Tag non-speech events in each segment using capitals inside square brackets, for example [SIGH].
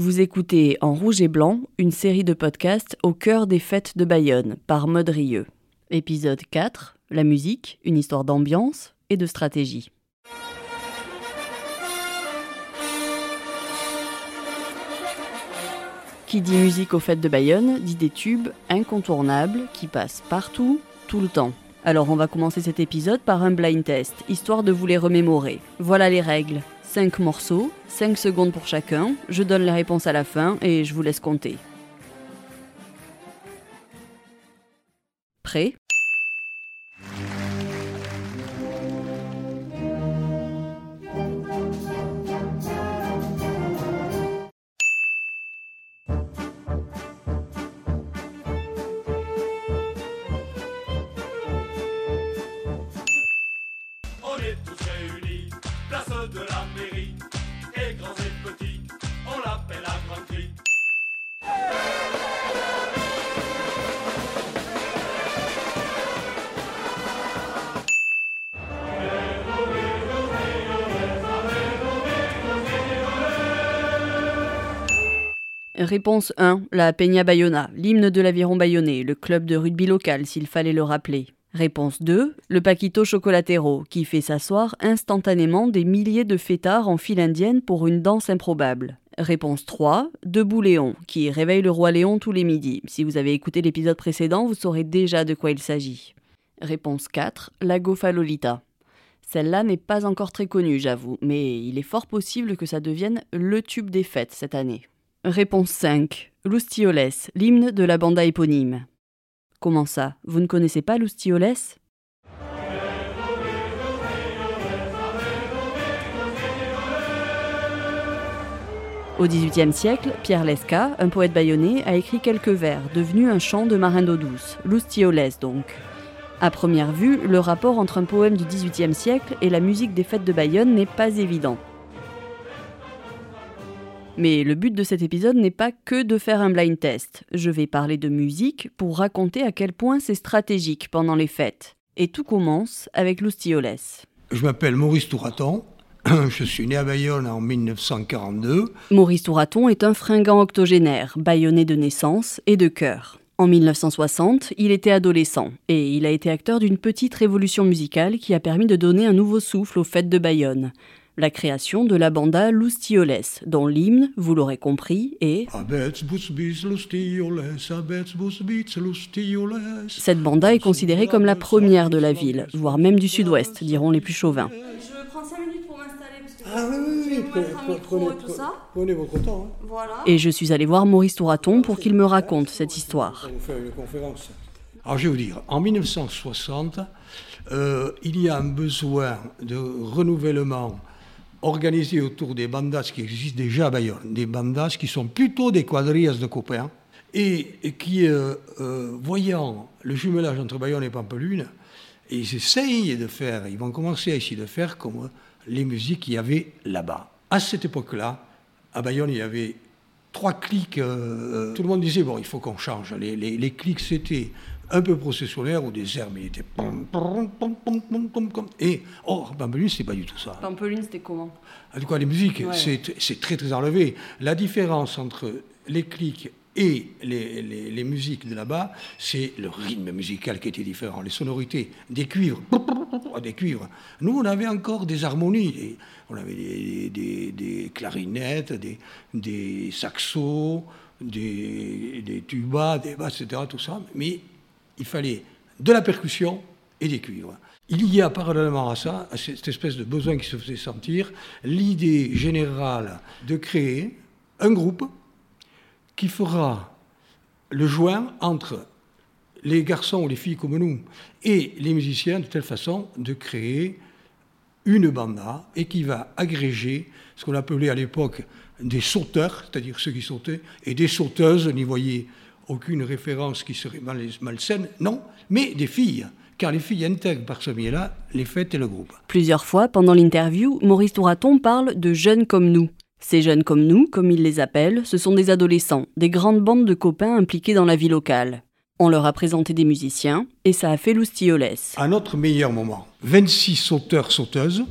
Vous écoutez En Rouge et Blanc, une série de podcasts au cœur des fêtes de Bayonne par Maud Rieux. Épisode 4 La musique, une histoire d'ambiance et de stratégie. Qui dit musique aux fêtes de Bayonne dit des tubes incontournables qui passent partout, tout le temps. Alors on va commencer cet épisode par un blind test, histoire de vous les remémorer. Voilà les règles. 5 morceaux, 5 secondes pour chacun, je donne les réponses à la fin et je vous laisse compter. Prêt? Réponse 1. La Peña Bayona, l'hymne de l'aviron bayonnais, le club de rugby local s'il fallait le rappeler. Réponse 2. Le Paquito Chocolatero, qui fait s'asseoir instantanément des milliers de fêtards en file indienne pour une danse improbable. Réponse 3. Debout Léon, qui réveille le roi Léon tous les midis. Si vous avez écouté l'épisode précédent, vous saurez déjà de quoi il s'agit. Réponse 4. La Gofalolita. Celle-là n'est pas encore très connue, j'avoue, mais il est fort possible que ça devienne le tube des fêtes cette année. Réponse 5. L'Oustioles, l'hymne de la banda éponyme. Comment ça Vous ne connaissez pas l'Oustioles Au XVIIIe siècle, Pierre Lesca, un poète bayonnais, a écrit quelques vers, devenus un chant de marin d'eau douce, l'Oustioles donc. À première vue, le rapport entre un poème du XVIIIe siècle et la musique des fêtes de Bayonne n'est pas évident. Mais le but de cet épisode n'est pas que de faire un blind test. Je vais parler de musique pour raconter à quel point c'est stratégique pendant les fêtes. Et tout commence avec l'Oustioles. Je m'appelle Maurice Touraton. [CLEARS THROAT] Je suis né à Bayonne en 1942. Maurice Touraton est un fringant octogénaire, bayonnais de naissance et de cœur. En 1960, il était adolescent et il a été acteur d'une petite révolution musicale qui a permis de donner un nouveau souffle aux fêtes de Bayonne la création de la banda Lustioles, dont l'hymne, vous l'aurez compris, est Cette banda est considérée comme la première de la ville, voire même du sud-ouest, diront les plus chauvins. Je prends 5 minutes pour m'installer parce que Ah oui, oui, prenez, tout ça. prenez votre temps. Voilà. Et je suis allé voir Maurice Touraton pour qu'il me raconte cette histoire. On va faire une conférence. Alors je vais vous dire, en 1960, euh, il y a un besoin de renouvellement organisé autour des bandas qui existent déjà à Bayonne, des bandas qui sont plutôt des quadrilles de copains, et, qui, euh, euh, voyant le jumelage entre Bayonne et Pampelune, ils essayent de faire, ils vont commencer à essayer de faire comme les musiques qu'il y avait là-bas. À cette époque-là, à Bayonne, il y avait trois clics. Euh, tout le monde disait, bon, il faut qu'on change. Les, les clics, c'était un peu processionnaire ou des airs, mais il était et or Pampelune c'est pas du tout ça. Pampelune c'était comment? En tout cas les musiques c'est très très enlevé. La différence entre les clics et les, les, musiques de là-bas, c'est le rythme musical qui était différent, les sonorités, des cuivres, des cuivres. Nous, on avait encore des harmonies, on avait des, des, des clarinettes, des, des saxos, des, des tubas, des basses, etc., tout ça, mais il fallait de la percussion et des cuivres. Il y a parallèlement à ça, à cette espèce de besoin qui se faisait sentir, l'idée générale de créer un groupe qui fera le joint entre les garçons ou les filles comme nous et les musiciens de telle façon de créer une banda et qui va agréger ce qu'on appelait à l'époque des sauteurs, c'est-à-dire ceux qui sautaient, et des sauteuses, n'y voyez aucune référence qui serait malsaine, non, mais des filles, car les filles intègrent par ce biais-là les fêtes et le groupe. Plusieurs fois, pendant l'interview, Maurice Touraton parle de jeunes comme nous. Ces jeunes comme nous, comme il les appelle, ce sont des adolescents, des grandes bandes de copains impliqués dans la vie locale. On leur a présenté des musiciens, et ça a fait l'oustioles. À notre meilleur moment, 26 sauteurs, sauteuses,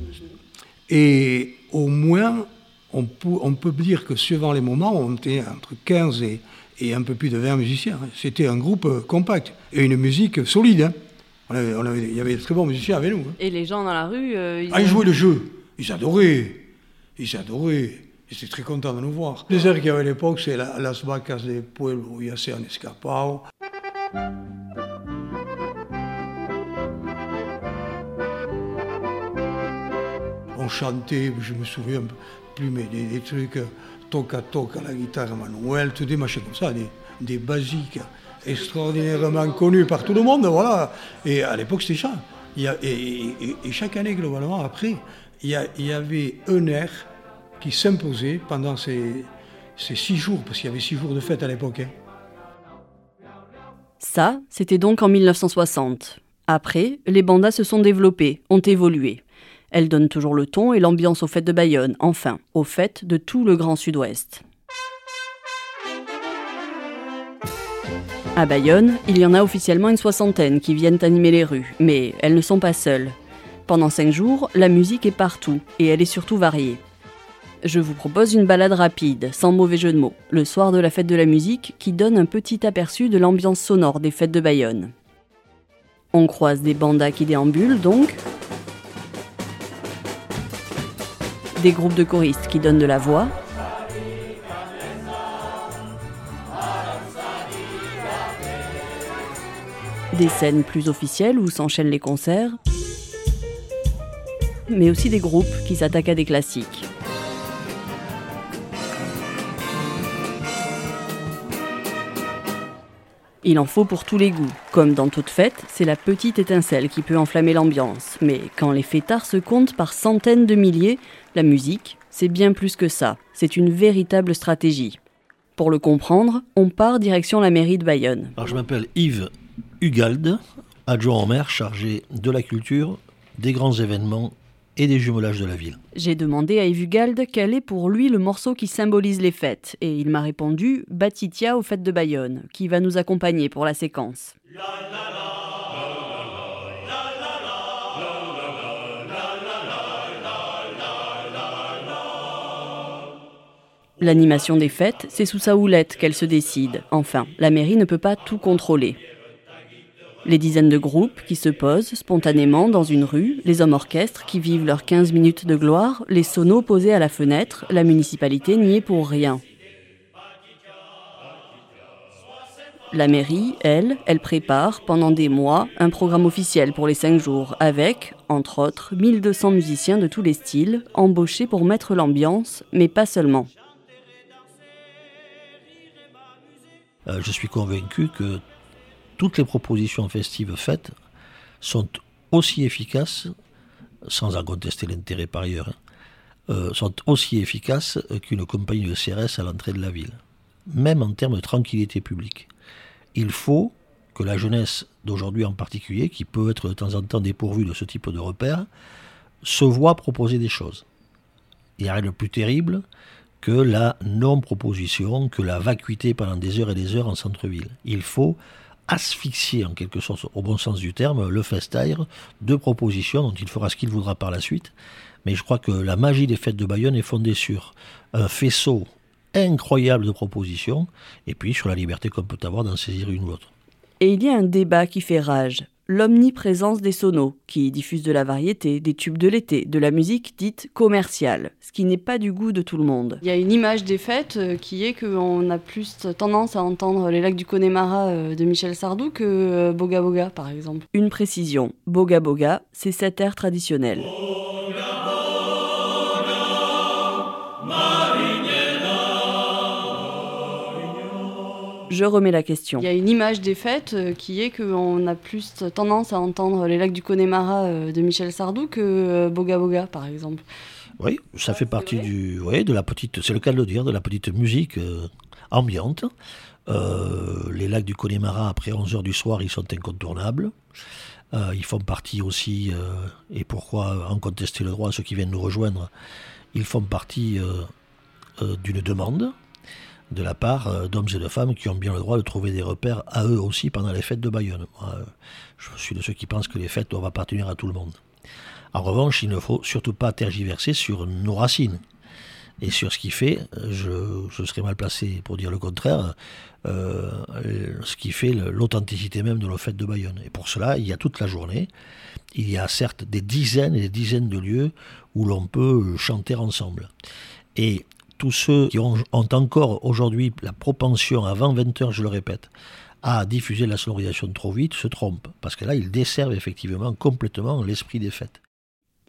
et au moins on peut, dire que suivant les moments, on était entre 15 et, un peu plus de 20 musiciens. C'était un groupe euh, compact et une musique solide. Hein. il y avait de très bons musiciens avec nous. Hein. Et les gens dans la rue euh, ils, ah, ils jouaient le jeu. Ils adoraient. Ils adoraient. Ils étaient très contents de nous voir. Les airs qu'il y avait à l'époque, c'est Las Vacas de Pueblo y un Escapao. On chantait, je me souviens plus, mais des, trucs euh, toc à toc à la guitare manuelle, tout des machins comme ça, des, basiques extraordinairement connus par tout le monde, voilà. Et à l'époque, c'était ça. Et, chaque année, globalement, après, il y, avait un air qui s'imposait pendant ces, six jours, parce qu'il y avait six jours de fête à l'époque. Hein. Ça, c'était donc en 1960. Après, les bandas se sont développées, ont évolué. Elles donnent toujours le ton et l'ambiance aux fêtes de Bayonne, enfin, aux fêtes de tout le Grand Sud-Ouest. À Bayonne, il y en a officiellement une soixantaine qui viennent animer les rues, mais elles ne sont pas seules. Pendant cinq jours, la musique est partout, et elle est surtout variée. Je vous propose une balade rapide, sans mauvais jeu de mots, le soir de la fête de la musique, qui donne un petit aperçu de l'ambiance sonore des fêtes de Bayonne. On croise des bandas qui déambulent donc, des groupes de choristes qui donnent de la voix, des scènes plus officielles où s'enchaînent les concerts, mais aussi des groupes qui s'attaquent à des classiques. Il en faut pour tous les goûts. Comme dans toute fête, c'est la petite étincelle qui peut enflammer l'ambiance. Mais quand les fêtards se comptent par centaines de milliers, la musique, c'est bien plus que ça. C'est une véritable stratégie. Pour le comprendre, on part direction la mairie de Bayonne. Je m'appelle Yves Hugalde, adjoint au maire chargé de la culture, des grands événements et des jumelages de la ville. J'ai demandé à Evugalde quel est pour lui le morceau qui symbolise les fêtes, et il m'a répondu Batitia aux fêtes de Bayonne, qui va nous accompagner pour la séquence. L'animation des fêtes, c'est sous sa houlette qu'elle se décide. Enfin, la mairie ne peut pas tout contrôler. Les dizaines de groupes qui se posent spontanément dans une rue, les hommes orchestres qui vivent leurs 15 minutes de gloire, les sonos posés à la fenêtre, la municipalité n'y est pour rien. La mairie, elle, elle prépare pendant des mois un programme officiel pour les cinq jours avec, entre autres, 1200 musiciens de tous les styles, embauchés pour mettre l'ambiance, mais pas seulement. Euh, je suis convaincu que toutes les propositions festives faites sont aussi efficaces, sans en contester l'intérêt par ailleurs, hein, euh, sont aussi efficaces qu'une compagnie de CRS à l'entrée de la ville, même en termes de tranquillité publique. Il faut que la jeunesse d'aujourd'hui en particulier, qui peut être de temps en temps dépourvue de ce type de repères, se voit proposer des choses. Il n'y a rien de plus terrible que la non-proposition, que la vacuité pendant des heures et des heures en centre-ville. Il faut asphyxier en quelque sorte, au bon sens du terme, le festaire de propositions dont il fera ce qu'il voudra par la suite. Mais je crois que la magie des fêtes de Bayonne est fondée sur un faisceau incroyable de propositions et puis sur la liberté qu'on peut avoir d'en saisir une ou l'autre. Et il y a un débat qui fait rage l'omniprésence des sonos, qui diffusent de la variété, des tubes de l'été, de la musique dite commerciale, ce qui n'est pas du goût de tout le monde. Il y a une image des fêtes euh, qui est qu'on a plus tendance à entendre les lacs du Connemara euh, de Michel Sardou que euh, Boga Boga, par exemple. Une précision, Boga Boga, c'est cet air traditionnel. Je remets la question. Il y a une image des fêtes euh, qui est qu'on a plus tendance à entendre les lacs du Connemara euh, de Michel Sardou que euh, Boga Boga, par exemple. Oui, ça fait partie du, oui, de la petite, c'est le cas de le dire, de la petite musique ambiante. les lacs du Connemara, après 11h du soir, ils sont incontournables. ils font partie aussi, et pourquoi en contester le droit à ceux qui viennent nous rejoindre, ils font partie d'une demande de la part euh, d'hommes et de femmes qui ont bien le droit de trouver des repères à eux aussi pendant les fêtes de Bayonne. Euh, je suis de ceux qui pensent que les fêtes doivent appartenir à tout le monde. En revanche, il ne faut surtout pas tergiverser sur nos racines. Et sur ce qu'il fait, je, serais mal placé pour dire le contraire, euh, ce qui fait l'authenticité même de la fête de Bayonne. Et pour cela, il y a toute la journée, il y a certes des dizaines et des dizaines de lieux où l'on peut chanter ensemble. Et tous ceux qui ont, encore aujourd'hui la propension, avant 20 heures, je le répète, à diffuser la sonorisation trop vite, se trompent. Parce que là, ils desservent effectivement complètement l'esprit des fêtes.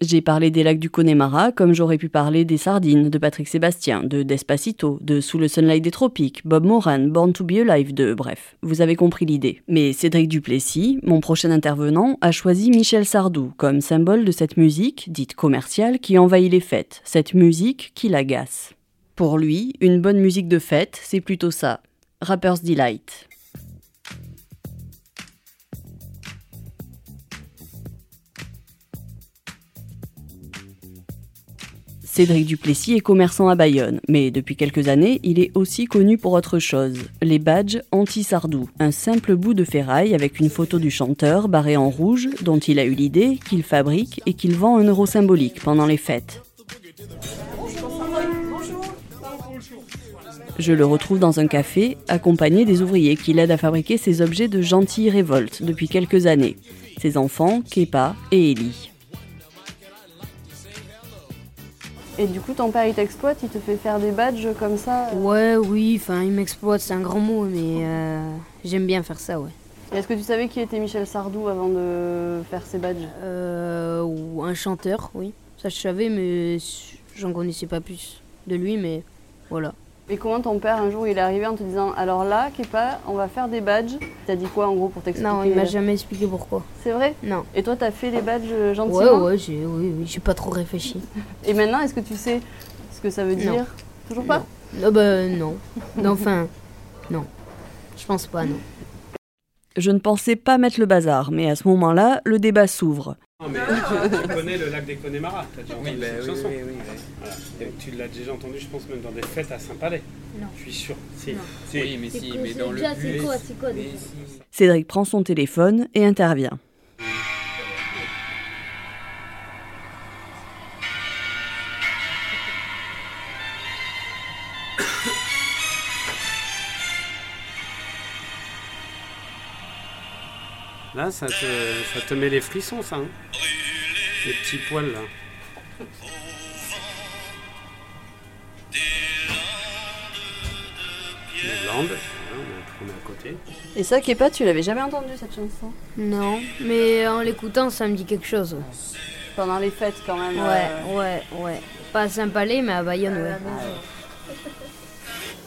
J'ai parlé des lacs du Connemara comme j'aurais pu parler des Sardines de Patrick Sébastien, de Despacito, de Sous le Sunlight des Tropiques, Bob Moran, Born to be Alive de bref, vous avez compris l'idée. Mais Cédric Duplessis, mon prochain intervenant, a choisi Michel Sardou comme symbole de cette musique, dite commerciale, qui envahit les fêtes, cette musique qui l'agace. Pour lui, une bonne musique de fête, c'est plutôt ça. Rapper's Delight. Cédric Duplessis est commerçant à Bayonne, mais depuis quelques années, il est aussi connu pour autre chose. Les badges anti-sardou, un simple bout de ferraille avec une photo du chanteur barré en rouge dont il a eu l'idée, qu'il fabrique et qu'il vend un euro symbolique pendant les fêtes. Je le retrouve dans un café, accompagné des ouvriers qui l'aident à fabriquer ces objets de gentille révolte depuis quelques années. Ses enfants, Kepa et Ellie. Et du coup, ton père, il t'exploite, il te fait faire des badges comme ça? Ouais, oui, enfin, il m'exploite, c'est un grand mot, mais euh, j'aime bien faire ça, ouais. Est-ce que tu savais qui était Michel Sardou avant de faire ses badges? Euh, Ou un chanteur, oui. Ça, je savais, mais j'en connaissais pas plus de lui, mais voilà. Et comment ton père, un jour, il est arrivé en te disant Alors là, Kepa, on va faire des badges T'as dit quoi en gros pour t'expliquer Non, il m'a jamais expliqué pourquoi. C'est vrai? Non. Et toi, t'as fait les badges euh, gentiment? Ouais, ouais, j'ai oui, oui, j'ai pas trop réfléchi. [LAUGHS] Et maintenant, est-ce que tu sais ce que ça veut dire? Toujours pas? Non, bah non. [LAUGHS] non. Enfin, non. Je pense pas, non. Je ne pensais pas mettre le bazar, mais à ce moment-là, le débat s'ouvre. Non, mais tu, connais le lac des Connemara, tu as déjà entendu cette chanson. Oui, oui, oui. Tu l'as déjà entendu, je pense, même dans des fêtes à Saint-Palais. Non. Je suis sûr. Si. Oui, mais si, mais dans le C'est quoi, c'est quoi Cédric prend son téléphone et intervient. Ça te, ça te met les frissons, ça. Hein les petits poils, là. Les Landes, on est à côté. Et ça, Kepa, tu l'avais jamais entendu cette chanson? Non, mais en l'écoutant, ça me dit quelque chose. Pendant les fêtes, quand même. Ouais, euh... ouais, ouais. Pas à Saint-Palais, mais à Bayonne, ouais.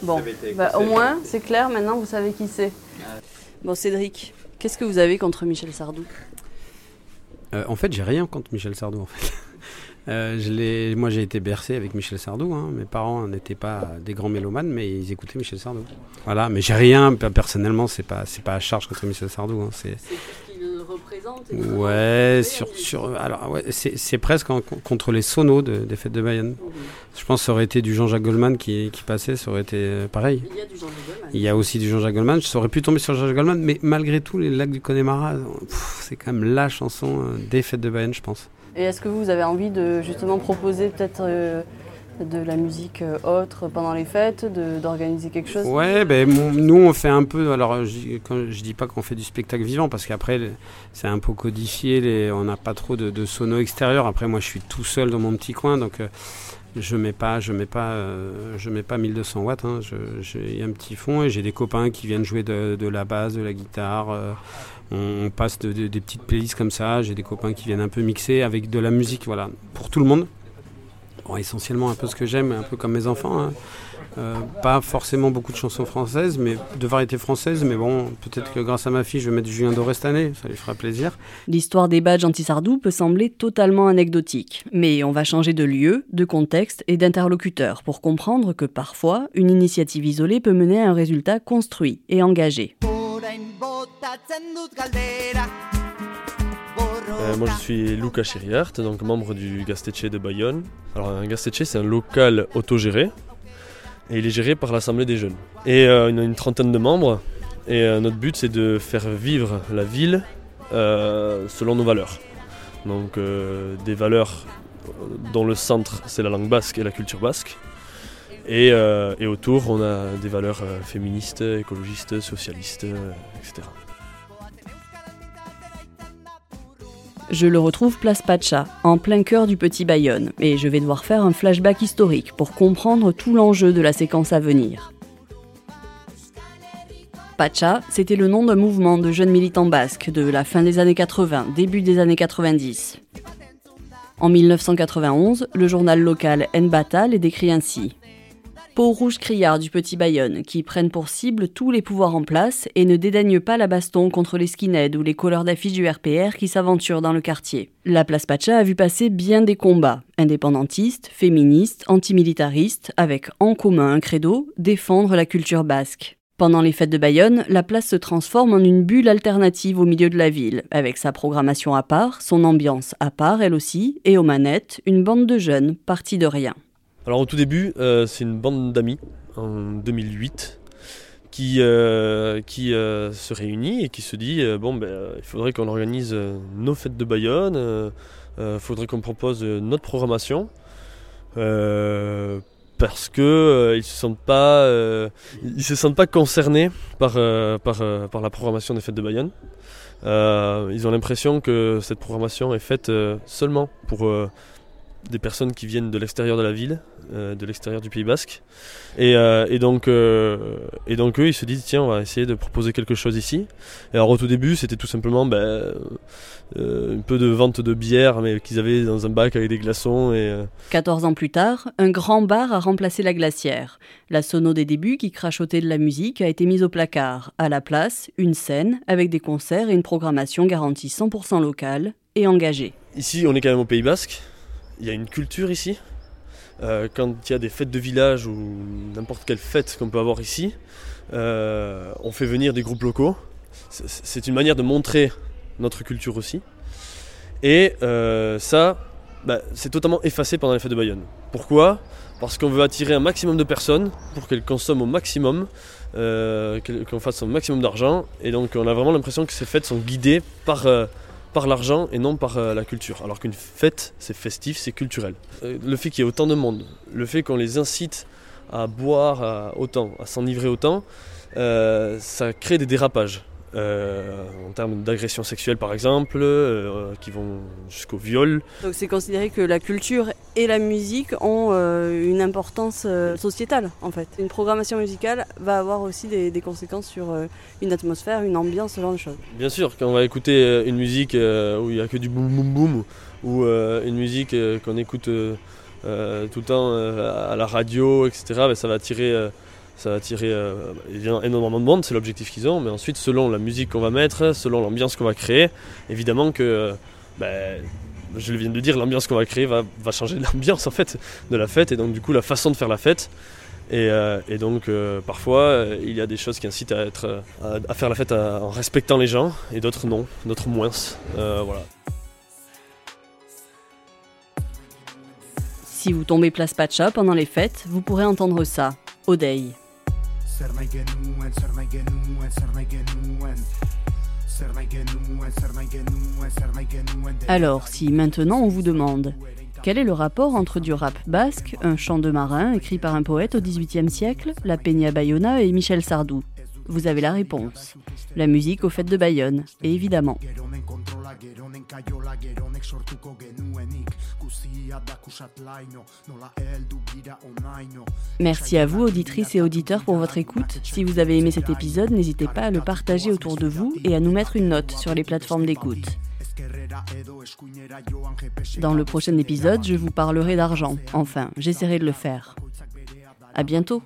Bon, bah, au moins, c'est clair, maintenant vous savez qui c'est. Bon, Cédric, qu'est-ce que vous avez contre Michel Sardou? Euh, En fait, j'ai rien contre Michel Sardou, en fait. [LAUGHS] Euh, moi, j'ai été bercé avec Michel Sardou. Hein. Mes parents n'étaient pas des grands mélomanes, mais ils écoutaient Michel Sardou. Voilà, mais j'ai rien, personnellement, c'est pas, c'est pas à charge contre Michel Sardou. Hein. C'est Ouais, sur, sur, alors, ouais, c'est presque en, contre les sonos de, des fêtes de Bayonne. Mmh. Je pense que ça aurait été du Jean-Jacques Goldman qui, qui, passait, ça aurait été euh, pareil. Il y a du Jean-Jacques Goldman. Il y a aussi du Jean-Jacques Goldman. Je aurais pu tomber sur Jean-Jacques Goldman, mais malgré tout, les lacs du Connemara, c'est quand même la chanson euh, des fêtes de Bayonne, je pense. Et est-ce que vous avez envie de justement proposer peut-être euh, de la musique euh, autre pendant les fêtes, d'organiser quelque chose? Ouais, ben, nous on fait un peu, alors je, quand, je dis pas qu'on fait du spectacle vivant parce qu'après c'est un peu codifié, les, on n'a pas trop de, de sonos extérieurs. Après moi je suis tout seul dans mon petit coin donc euh, je mets pas, je mets pas, euh, je mets pas 1200 watts. Hein, j'ai un petit fond et j'ai des copains qui viennent jouer de, de la basse, de la guitare. On, passe de, de, des petites playlists comme ça. J'ai des copains qui viennent un peu mixer avec de la musique, voilà, pour tout le monde. Bon, essentiellement un peu ce que j'aime, un peu comme mes enfants. Hein. Euh, pas forcément beaucoup de chansons françaises, mais de variétés françaises. Mais bon, peut-être que grâce à ma fille, je vais mettre du Julien Doré cette année, ça lui fera plaisir. L'histoire des badges anti-sardou peut sembler totalement anecdotique. Mais on va changer de lieu, de contexte et d'interlocuteur pour comprendre que parfois, une initiative isolée peut mener à un résultat construit et engagé. Euh, moi je suis Luca Chiriart, donc membre du Gastetxe de Bayonne. Alors un Gastetxe c'est un local autogéré et il est géré par l'Assemblée des jeunes. Et euh, on a une trentaine de membres et euh, notre but c'est de faire vivre la ville euh, selon nos valeurs. Donc des valeurs dont le centre c'est la langue basque et la culture basque. Et, et, autour, on a des valeurs féministes, écologistes, socialistes, etc. Je le retrouve place Pacha, en plein cœur du petit Bayonne, et je vais devoir faire un flashback historique pour comprendre tout l'enjeu de la séquence à venir. Pacha, c'était le nom d'un mouvement de jeunes militants basques de la fin des années 80, début des années 90. En 1991, le journal local Nbata les décrit ainsi peau rouge criard du petit Bayonne, qui prennent pour cible tous les pouvoirs en place et ne dédaignent pas la baston contre les skinheads ou les couleurs d'affiches du RPR qui s'aventurent dans le quartier. La place Pacha a vu passer bien des combats, indépendantistes, féministes, antimilitaristes, avec en commun un credo, défendre la culture basque. Pendant les fêtes de Bayonne, la place se transforme en une bulle alternative au milieu de la ville, avec sa programmation à part, son ambiance à part elle aussi, et aux manettes, une bande de jeunes partis de rien. Alors au tout début, euh, c'est une bande d'amis en 2008 qui, euh, euh, se réunit et qui se dit bon ben il faudrait qu'on organise nos fêtes de Bayonne, il faudrait qu'on propose notre programmation parce que ils se sentent pas concernés par, par, par la programmation des fêtes de Bayonne. ils ont l'impression que cette programmation est faite seulement pour des personnes qui viennent de l'extérieur de la ville, euh, de l'extérieur du Pays Basque. Et, euh, donc, euh, et donc eux, ils se disent, tiens, on va essayer de proposer quelque chose ici. Et alors au tout début, c'était tout simplement ben, un peu de vente de bière, mais qu'ils avaient dans un bac avec des glaçons. Et, 14 ans plus tard, un grand bar a remplacé la glacière. La sono des débuts qui crachotait de la musique a été mise au placard. À la place, une scène avec des concerts et une programmation garantie 100% locale et engagée. Ici, on est quand même au Pays Basque il y a une culture ici. Euh, quand il y a des fêtes de village ou n'importe quelle fête qu'on peut avoir ici, euh, on fait venir des groupes locaux. C'est une manière de montrer notre culture aussi. Et euh, ça, bah, c'est totalement effacé pendant les fêtes de Bayonne. Pourquoi? Parce qu'on veut attirer un maximum de personnes pour qu'elles consomment au maximum, qu'on fasse un maximum d'argent. Et donc on a vraiment l'impression que ces fêtes sont guidées par par l'argent et non par euh, la culture. Alors qu'une fête, c'est festif, c'est culturel. Euh, le fait qu'il y ait autant de monde, le fait qu'on les incite à boire autant, à s'enivrer autant, euh, ça crée des dérapages. Euh, en termes d'agression sexuelle par exemple, euh, qui vont jusqu'au viol. Donc c'est considéré que la culture et la musique ont euh, une importance sociétale en fait. Une programmation musicale va avoir aussi des, conséquences sur une atmosphère, une ambiance, ce genre de choses. Bien sûr, quand on va écouter une musique où il n'y a que du boum boum boum, ou une musique qu'on écoute tout le temps à la radio, etc., ben, ça va attirer ça va attirer euh, énormément de monde, c'est l'objectif qu'ils ont, mais ensuite selon la musique qu'on va mettre, selon l'ambiance qu'on va créer, évidemment que, euh, ben, je le viens de dire, l'ambiance qu'on va créer va, changer [LAUGHS] l'ambiance en fait de la fête, et donc du coup la façon de faire la fête. Et, euh, donc parfois il y a des choses qui incitent à, faire la fête en respectant les gens, et d'autres non, d'autres moins. voilà. Si vous tombez place Pacha pendant les fêtes, vous pourrez entendre ça, Alors, si maintenant on vous demande quel est le rapport entre du rap basque, un chant de marin écrit par un poète au XVIIIe siècle, la Peña Bayona et Michel Sardou? Vous avez la réponse. La musique aux fêtes de Bayonne, évidemment. Merci à vous, auditrices et auditeurs, pour votre écoute. Si vous avez aimé cet épisode, n'hésitez pas à le partager autour de vous et à nous mettre une note sur les plateformes d'écoute. Dans le prochain épisode, je vous parlerai d'argent. Enfin, j'essaierai de le faire. À bientôt.